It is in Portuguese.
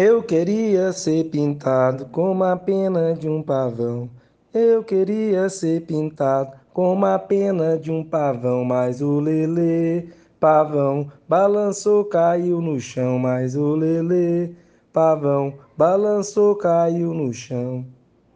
Eu queria ser pintado como a pena de um pavão. Eu queria ser pintado como a pena de um pavão, mas o lelê, pavão, balançou, caiu no chão, mas o lelê, pavão, balançou, caiu no chão.